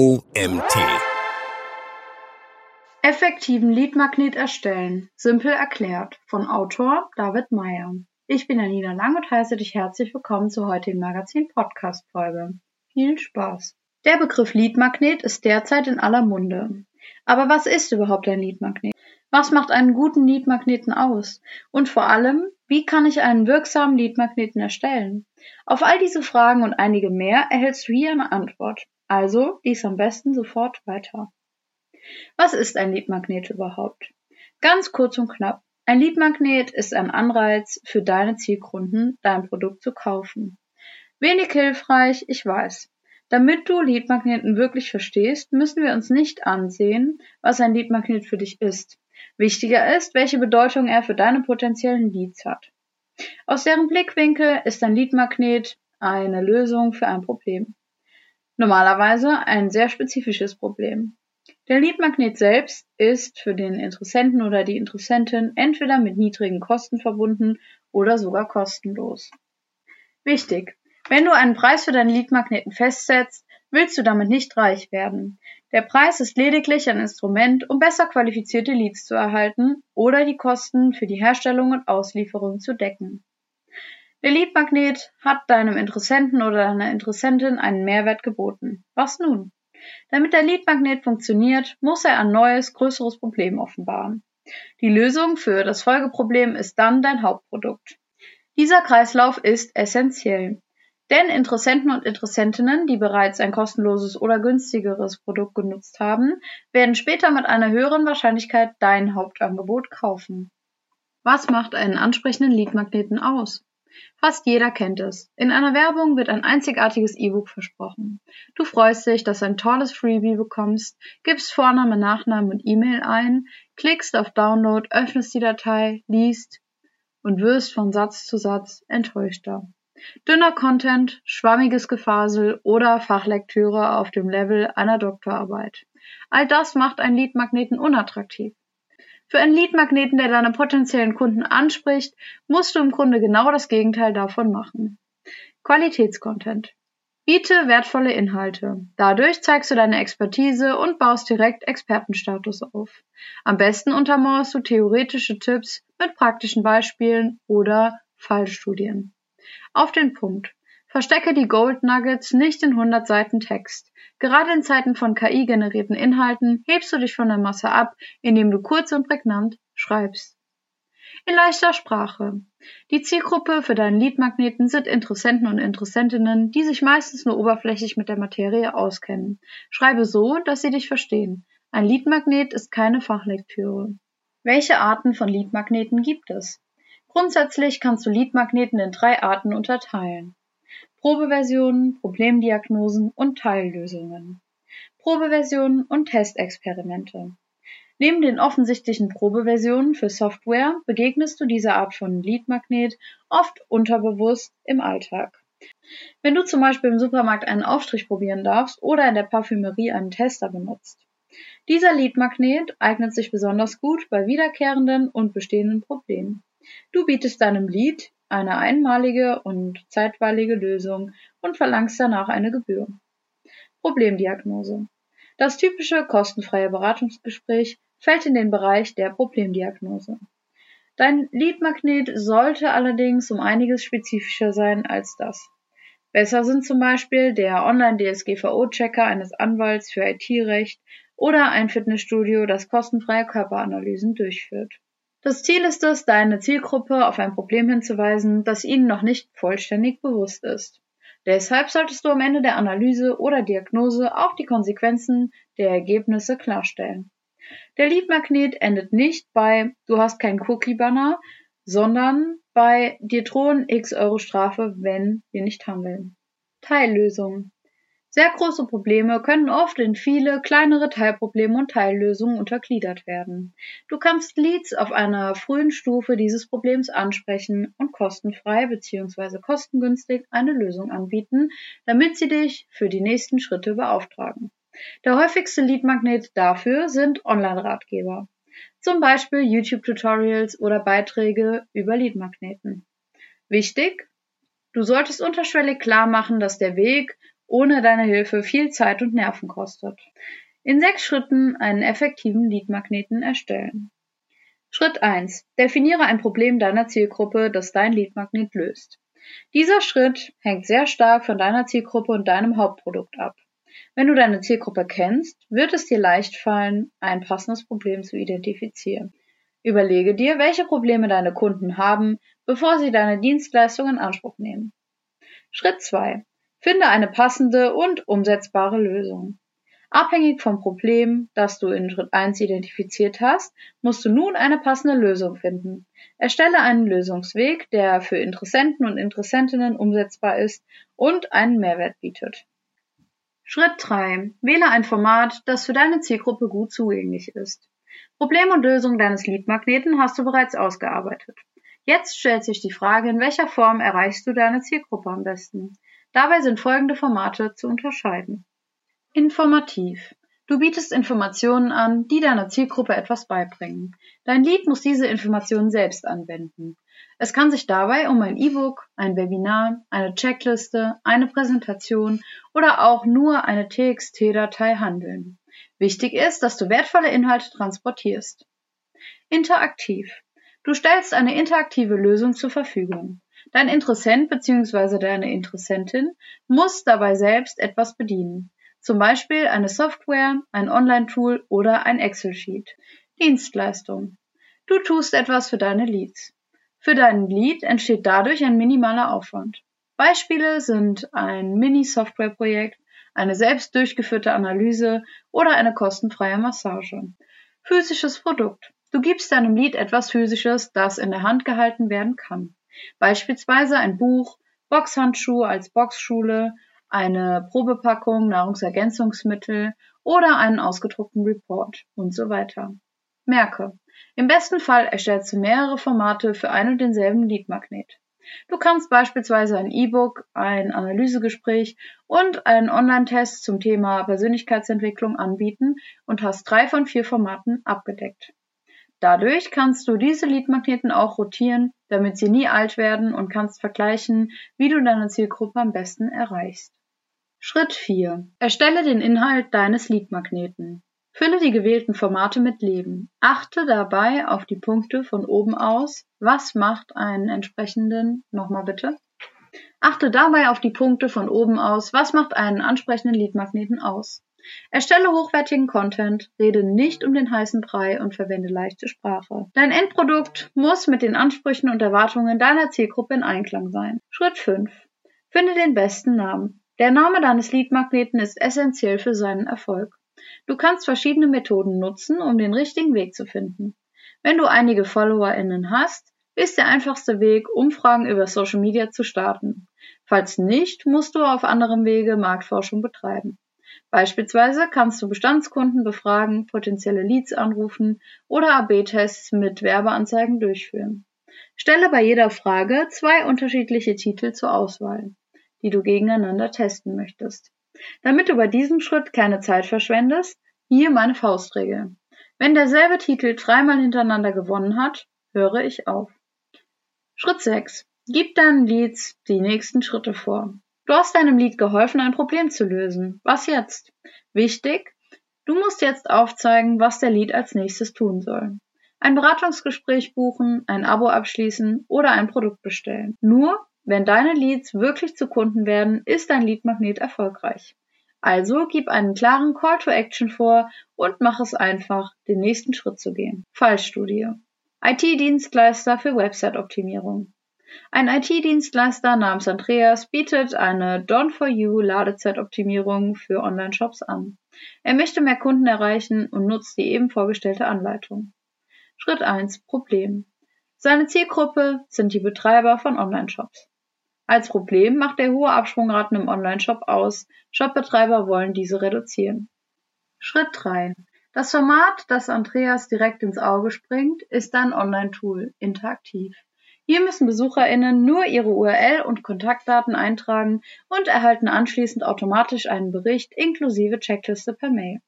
OMT. Effektiven Leadmagnet erstellen. Simpel erklärt. Von Autor David Meyer. Ich bin Janina Lang und heiße dich herzlich willkommen zur heutigen Magazin-Podcast-Folge. Viel Spaß! Der Begriff Leadmagnet ist derzeit in aller Munde. Aber was ist überhaupt ein Leadmagnet? Was macht einen guten Leadmagneten aus? Und vor allem, wie kann ich einen wirksamen Leadmagneten erstellen? Auf all diese Fragen und einige mehr erhältst du hier eine Antwort. Also lies am besten sofort weiter. Was ist ein Leadmagnet überhaupt? Ganz kurz und knapp. Ein Leadmagnet ist ein Anreiz für deine Zielkunden, dein Produkt zu kaufen. Wenig hilfreich, ich weiß. Damit du Leadmagneten wirklich verstehst, müssen wir uns nicht ansehen, was ein Leadmagnet für dich ist. Wichtiger ist, welche Bedeutung er für deine potenziellen Leads hat. Aus deren Blickwinkel ist ein Leadmagnet eine Lösung für ein Problem. Normalerweise ein sehr spezifisches Problem. Der Leadmagnet selbst ist für den Interessenten oder die Interessentin entweder mit niedrigen Kosten verbunden oder sogar kostenlos. Wichtig. Wenn du einen Preis für deinen Leadmagneten festsetzt, willst du damit nicht reich werden. Der Preis ist lediglich ein Instrument, um besser qualifizierte Leads zu erhalten oder die Kosten für die Herstellung und Auslieferung zu decken. Der Leadmagnet hat deinem Interessenten oder deiner Interessentin einen Mehrwert geboten. Was nun? Damit der Leadmagnet funktioniert, muss er ein neues, größeres Problem offenbaren. Die Lösung für das Folgeproblem ist dann dein Hauptprodukt. Dieser Kreislauf ist essentiell. Denn Interessenten und Interessentinnen, die bereits ein kostenloses oder günstigeres Produkt genutzt haben, werden später mit einer höheren Wahrscheinlichkeit dein Hauptangebot kaufen. Was macht einen ansprechenden Leadmagneten aus? Fast jeder kennt es. In einer Werbung wird ein einzigartiges E-Book versprochen. Du freust dich, dass du ein tolles Freebie bekommst, gibst Vorname, Nachname und E-Mail ein, klickst auf Download, öffnest die Datei, liest und wirst von Satz zu Satz enttäuschter. Dünner Content, schwammiges Gefasel oder Fachlektüre auf dem Level einer Doktorarbeit. All das macht einen Leadmagneten unattraktiv. Für einen Leadmagneten, der deine potenziellen Kunden anspricht, musst du im Grunde genau das Gegenteil davon machen. Qualitätscontent. Biete wertvolle Inhalte. Dadurch zeigst du deine Expertise und baust direkt Expertenstatus auf. Am besten untermauerst du theoretische Tipps mit praktischen Beispielen oder Fallstudien. Auf den Punkt. Verstecke die Gold Nuggets nicht in 100 Seiten Text. Gerade in Zeiten von KI-generierten Inhalten hebst du dich von der Masse ab, indem du kurz und prägnant schreibst. In leichter Sprache. Die Zielgruppe für deinen Leadmagneten sind Interessenten und Interessentinnen, die sich meistens nur oberflächlich mit der Materie auskennen. Schreibe so, dass sie dich verstehen. Ein Leadmagnet ist keine Fachlektüre. Welche Arten von Leadmagneten gibt es? Grundsätzlich kannst du Leadmagneten in drei Arten unterteilen. Probeversionen, Problemdiagnosen und Teillösungen. Probeversionen und Testexperimente. Neben den offensichtlichen Probeversionen für Software begegnest du dieser Art von Leadmagnet oft unterbewusst im Alltag. Wenn du zum Beispiel im Supermarkt einen Aufstrich probieren darfst oder in der Parfümerie einen Tester benutzt. Dieser Leadmagnet eignet sich besonders gut bei wiederkehrenden und bestehenden Problemen. Du bietest deinem Lead eine einmalige und zeitweilige Lösung und verlangst danach eine Gebühr. Problemdiagnose. Das typische kostenfreie Beratungsgespräch fällt in den Bereich der Problemdiagnose. Dein Leadmagnet sollte allerdings um einiges spezifischer sein als das. Besser sind zum Beispiel der Online-DSGVO-Checker eines Anwalts für IT-Recht oder ein Fitnessstudio, das kostenfreie Körperanalysen durchführt. Das Ziel ist es, deine Zielgruppe auf ein Problem hinzuweisen, das ihnen noch nicht vollständig bewusst ist. Deshalb solltest du am Ende der Analyse oder Diagnose auch die Konsequenzen der Ergebnisse klarstellen. Der Leadmagnet endet nicht bei du hast keinen Cookie-Banner, sondern bei dir drohen x Euro Strafe, wenn wir nicht handeln. Teillösung. Sehr große Probleme können oft in viele kleinere Teilprobleme und Teillösungen untergliedert werden. Du kannst Leads auf einer frühen Stufe dieses Problems ansprechen und kostenfrei bzw. kostengünstig eine Lösung anbieten, damit sie dich für die nächsten Schritte beauftragen. Der häufigste Leadmagnet dafür sind Online-Ratgeber, zum Beispiel YouTube-Tutorials oder Beiträge über Leadmagneten. Wichtig, du solltest unterschwellig klar machen, dass der Weg ohne deine Hilfe viel Zeit und Nerven kostet. In sechs Schritten einen effektiven Leadmagneten erstellen. Schritt 1. Definiere ein Problem deiner Zielgruppe, das dein Leadmagnet löst. Dieser Schritt hängt sehr stark von deiner Zielgruppe und deinem Hauptprodukt ab. Wenn du deine Zielgruppe kennst, wird es dir leicht fallen, ein passendes Problem zu identifizieren. Überlege dir, welche Probleme deine Kunden haben, bevor sie deine Dienstleistung in Anspruch nehmen. Schritt 2. Finde eine passende und umsetzbare Lösung. Abhängig vom Problem, das du in Schritt 1 identifiziert hast, musst du nun eine passende Lösung finden. Erstelle einen Lösungsweg, der für Interessenten und Interessentinnen umsetzbar ist und einen Mehrwert bietet. Schritt 3. Wähle ein Format, das für deine Zielgruppe gut zugänglich ist. Problem und Lösung deines Leadmagneten hast du bereits ausgearbeitet. Jetzt stellt sich die Frage, in welcher Form erreichst du deine Zielgruppe am besten. Dabei sind folgende Formate zu unterscheiden. Informativ. Du bietest Informationen an, die deiner Zielgruppe etwas beibringen. Dein Lied muss diese Informationen selbst anwenden. Es kann sich dabei um ein E-Book, ein Webinar, eine Checkliste, eine Präsentation oder auch nur eine TXT-Datei handeln. Wichtig ist, dass du wertvolle Inhalte transportierst. Interaktiv. Du stellst eine interaktive Lösung zur Verfügung. Dein Interessent bzw. deine Interessentin muss dabei selbst etwas bedienen zum Beispiel eine Software, ein Online-Tool oder ein Excel-Sheet. Dienstleistung. Du tust etwas für deine Leads. Für deinen Lead entsteht dadurch ein minimaler Aufwand. Beispiele sind ein Mini-Software-Projekt, eine selbst durchgeführte Analyse oder eine kostenfreie Massage. Physisches Produkt. Du gibst deinem Lead etwas Physisches, das in der Hand gehalten werden kann. Beispielsweise ein Buch, Boxhandschuhe als Boxschule eine Probepackung Nahrungsergänzungsmittel oder einen ausgedruckten Report und so weiter. Merke, im besten Fall erstellst du mehrere Formate für ein und denselben Leadmagnet. Du kannst beispielsweise ein E-Book, ein Analysegespräch und einen Online-Test zum Thema Persönlichkeitsentwicklung anbieten und hast drei von vier Formaten abgedeckt. Dadurch kannst du diese Leadmagneten auch rotieren, damit sie nie alt werden und kannst vergleichen, wie du deine Zielgruppe am besten erreichst. Schritt 4. Erstelle den Inhalt deines Leadmagneten. Fülle die gewählten Formate mit Leben. Achte dabei auf die Punkte von oben aus. Was macht einen entsprechenden, nochmal bitte. Achte dabei auf die Punkte von oben aus. Was macht einen ansprechenden Leadmagneten aus? Erstelle hochwertigen Content, rede nicht um den heißen Brei und verwende leichte Sprache. Dein Endprodukt muss mit den Ansprüchen und Erwartungen deiner Zielgruppe in Einklang sein. Schritt 5. Finde den besten Namen. Der Name deines Leadmagneten ist essentiell für seinen Erfolg. Du kannst verschiedene Methoden nutzen, um den richtigen Weg zu finden. Wenn du einige FollowerInnen hast, ist der einfachste Weg, Umfragen über Social Media zu starten. Falls nicht, musst du auf anderem Wege Marktforschung betreiben. Beispielsweise kannst du Bestandskunden befragen, potenzielle Leads anrufen oder AB-Tests mit Werbeanzeigen durchführen. Stelle bei jeder Frage zwei unterschiedliche Titel zur Auswahl die du gegeneinander testen möchtest. Damit du bei diesem Schritt keine Zeit verschwendest, hier meine Faustregel. Wenn derselbe Titel dreimal hintereinander gewonnen hat, höre ich auf. Schritt 6. Gib deinen Leads die nächsten Schritte vor. Du hast deinem Lied geholfen, ein Problem zu lösen. Was jetzt? Wichtig, du musst jetzt aufzeigen, was der Lied als nächstes tun soll. Ein Beratungsgespräch buchen, ein Abo abschließen oder ein Produkt bestellen. Nur wenn deine Leads wirklich zu Kunden werden, ist dein Leadmagnet erfolgreich. Also gib einen klaren Call to Action vor und mach es einfach, den nächsten Schritt zu gehen. Fallstudie. IT-Dienstleister für Website-Optimierung. Ein IT-Dienstleister namens Andreas bietet eine Done-for-You Ladezeit-Optimierung für Online-Shops an. Er möchte mehr Kunden erreichen und nutzt die eben vorgestellte Anleitung. Schritt 1. Problem. Seine Zielgruppe sind die Betreiber von Online-Shops. Als Problem macht er hohe Absprungraten im Onlineshop aus. Shopbetreiber wollen diese reduzieren. Schritt 3. Das Format, das Andreas direkt ins Auge springt, ist ein Online-Tool, interaktiv. Hier müssen BesucherInnen nur ihre URL und Kontaktdaten eintragen und erhalten anschließend automatisch einen Bericht inklusive Checkliste per Mail.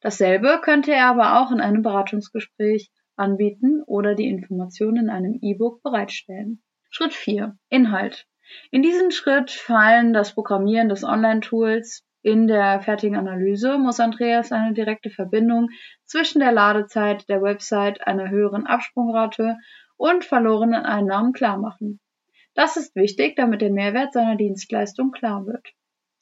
Dasselbe könnte er aber auch in einem Beratungsgespräch anbieten oder die Informationen in einem E-Book bereitstellen. Schritt 4. Inhalt. In diesen Schritt fallen das Programmieren des Online-Tools. In der fertigen Analyse muss Andreas eine direkte Verbindung zwischen der Ladezeit der Website, einer höheren Absprungrate und verlorenen Einnahmen klarmachen. Das ist wichtig, damit der Mehrwert seiner Dienstleistung klar wird.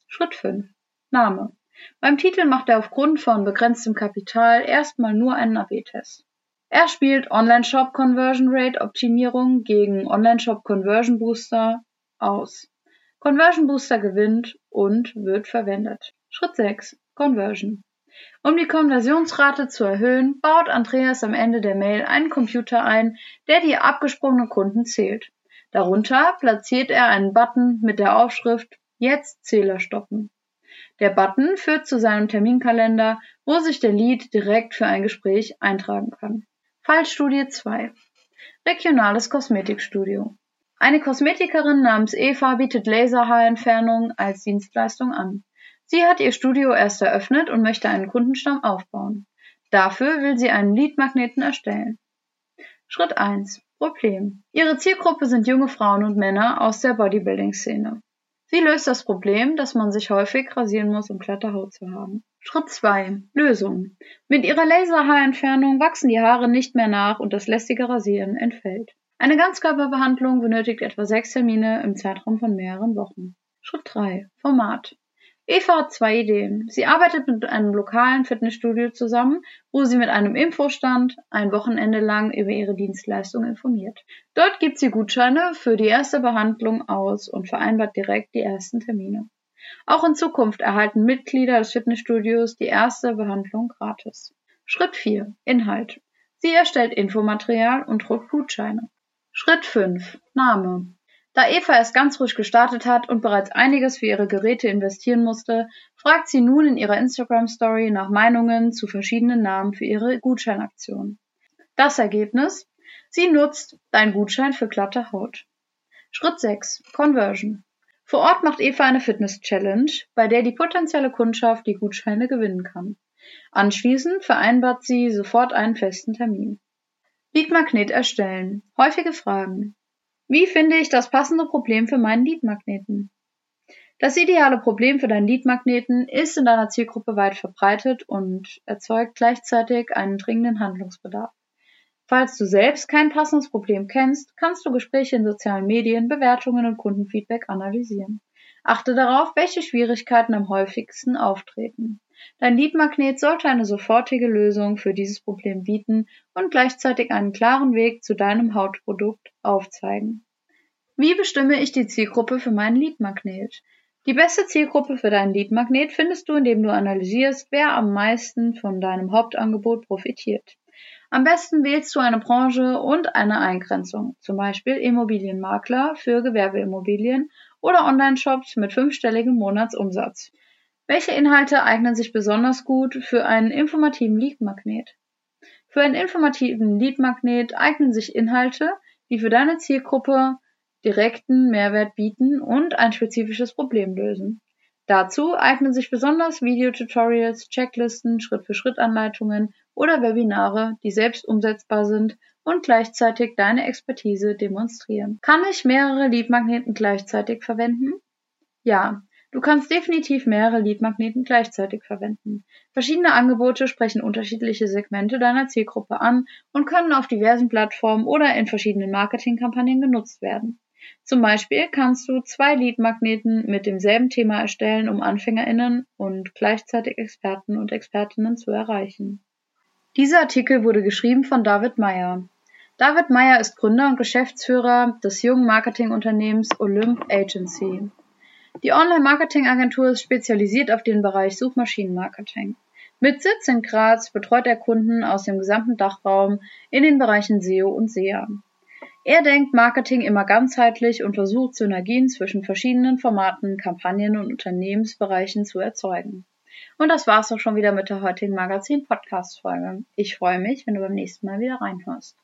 Schritt 5. Name. Beim Titel macht er aufgrund von begrenztem Kapital erstmal nur einen AB-Test. Er spielt Online-Shop Conversion Rate Optimierung gegen Online-Shop Conversion Booster aus. Conversion Booster gewinnt und wird verwendet. Schritt 6. Conversion. Um die Konversionsrate zu erhöhen, baut Andreas am Ende der Mail einen Computer ein, der die abgesprungenen Kunden zählt. Darunter platziert er einen Button mit der Aufschrift Jetzt Zähler stoppen. Der Button führt zu seinem Terminkalender, wo sich der Lead direkt für ein Gespräch eintragen kann. Fallstudie 2. Regionales Kosmetikstudio. Eine Kosmetikerin namens Eva bietet Laserhaarentfernung als Dienstleistung an. Sie hat ihr Studio erst eröffnet und möchte einen Kundenstamm aufbauen. Dafür will sie einen Leadmagneten erstellen. Schritt 1. Problem. Ihre Zielgruppe sind junge Frauen und Männer aus der Bodybuilding-Szene. Sie löst das Problem, dass man sich häufig rasieren muss, um glatte Haut zu haben. Schritt 2. Lösung. Mit ihrer Laserhaarentfernung wachsen die Haare nicht mehr nach und das lästige Rasieren entfällt. Eine Ganzkörperbehandlung benötigt etwa sechs Termine im Zeitraum von mehreren Wochen. Schritt 3. Format. Eva hat zwei Ideen. Sie arbeitet mit einem lokalen Fitnessstudio zusammen, wo sie mit einem Infostand ein Wochenende lang über ihre Dienstleistung informiert. Dort gibt sie Gutscheine für die erste Behandlung aus und vereinbart direkt die ersten Termine. Auch in Zukunft erhalten Mitglieder des Fitnessstudios die erste Behandlung gratis. Schritt 4. Inhalt. Sie erstellt Infomaterial und druckt Gutscheine. Schritt 5. Name. Da Eva erst ganz frisch gestartet hat und bereits einiges für ihre Geräte investieren musste, fragt sie nun in ihrer Instagram-Story nach Meinungen zu verschiedenen Namen für ihre Gutscheinaktion. Das Ergebnis? Sie nutzt Dein Gutschein für glatte Haut. Schritt 6. Conversion. Vor Ort macht Eva eine Fitness-Challenge, bei der die potenzielle Kundschaft die Gutscheine gewinnen kann. Anschließend vereinbart sie sofort einen festen Termin. Leadmagnet erstellen. Häufige Fragen. Wie finde ich das passende Problem für meinen Leadmagneten? Das ideale Problem für deinen Leadmagneten ist in deiner Zielgruppe weit verbreitet und erzeugt gleichzeitig einen dringenden Handlungsbedarf. Falls du selbst kein passendes Problem kennst, kannst du Gespräche in sozialen Medien, Bewertungen und Kundenfeedback analysieren. Achte darauf, welche Schwierigkeiten am häufigsten auftreten. Dein Leadmagnet sollte eine sofortige Lösung für dieses Problem bieten und gleichzeitig einen klaren Weg zu deinem Hauptprodukt aufzeigen. Wie bestimme ich die Zielgruppe für meinen Leadmagnet? Die beste Zielgruppe für deinen Leadmagnet findest du, indem du analysierst, wer am meisten von deinem Hauptangebot profitiert. Am besten wählst du eine Branche und eine Eingrenzung, zum Beispiel Immobilienmakler für Gewerbeimmobilien oder Online-Shops mit fünfstelligem Monatsumsatz. Welche Inhalte eignen sich besonders gut für einen informativen Leadmagnet? Für einen informativen Leadmagnet eignen sich Inhalte, die für deine Zielgruppe direkten Mehrwert bieten und ein spezifisches Problem lösen. Dazu eignen sich besonders Videotutorials, Checklisten, Schritt-für-Schritt-Anleitungen oder Webinare, die selbst umsetzbar sind und gleichzeitig deine Expertise demonstrieren. Kann ich mehrere Leadmagneten gleichzeitig verwenden? Ja, Du kannst definitiv mehrere Leadmagneten gleichzeitig verwenden. Verschiedene Angebote sprechen unterschiedliche Segmente deiner Zielgruppe an und können auf diversen Plattformen oder in verschiedenen Marketingkampagnen genutzt werden. Zum Beispiel kannst du zwei Leadmagneten mit demselben Thema erstellen, um AnfängerInnen und gleichzeitig Experten und Expertinnen zu erreichen. Dieser Artikel wurde geschrieben von David Meyer. David Meyer ist Gründer und Geschäftsführer des jungen Marketingunternehmens Olymp Agency. Die Online-Marketing-Agentur ist spezialisiert auf den Bereich Suchmaschinenmarketing. Mit Sitz in Graz betreut er Kunden aus dem gesamten Dachraum in den Bereichen SEO und SEA. Er denkt Marketing immer ganzheitlich und versucht Synergien zwischen verschiedenen Formaten, Kampagnen und Unternehmensbereichen zu erzeugen. Und das war's auch schon wieder mit der heutigen Magazin-Podcast-Folge. Ich freue mich, wenn du beim nächsten Mal wieder reinhörst.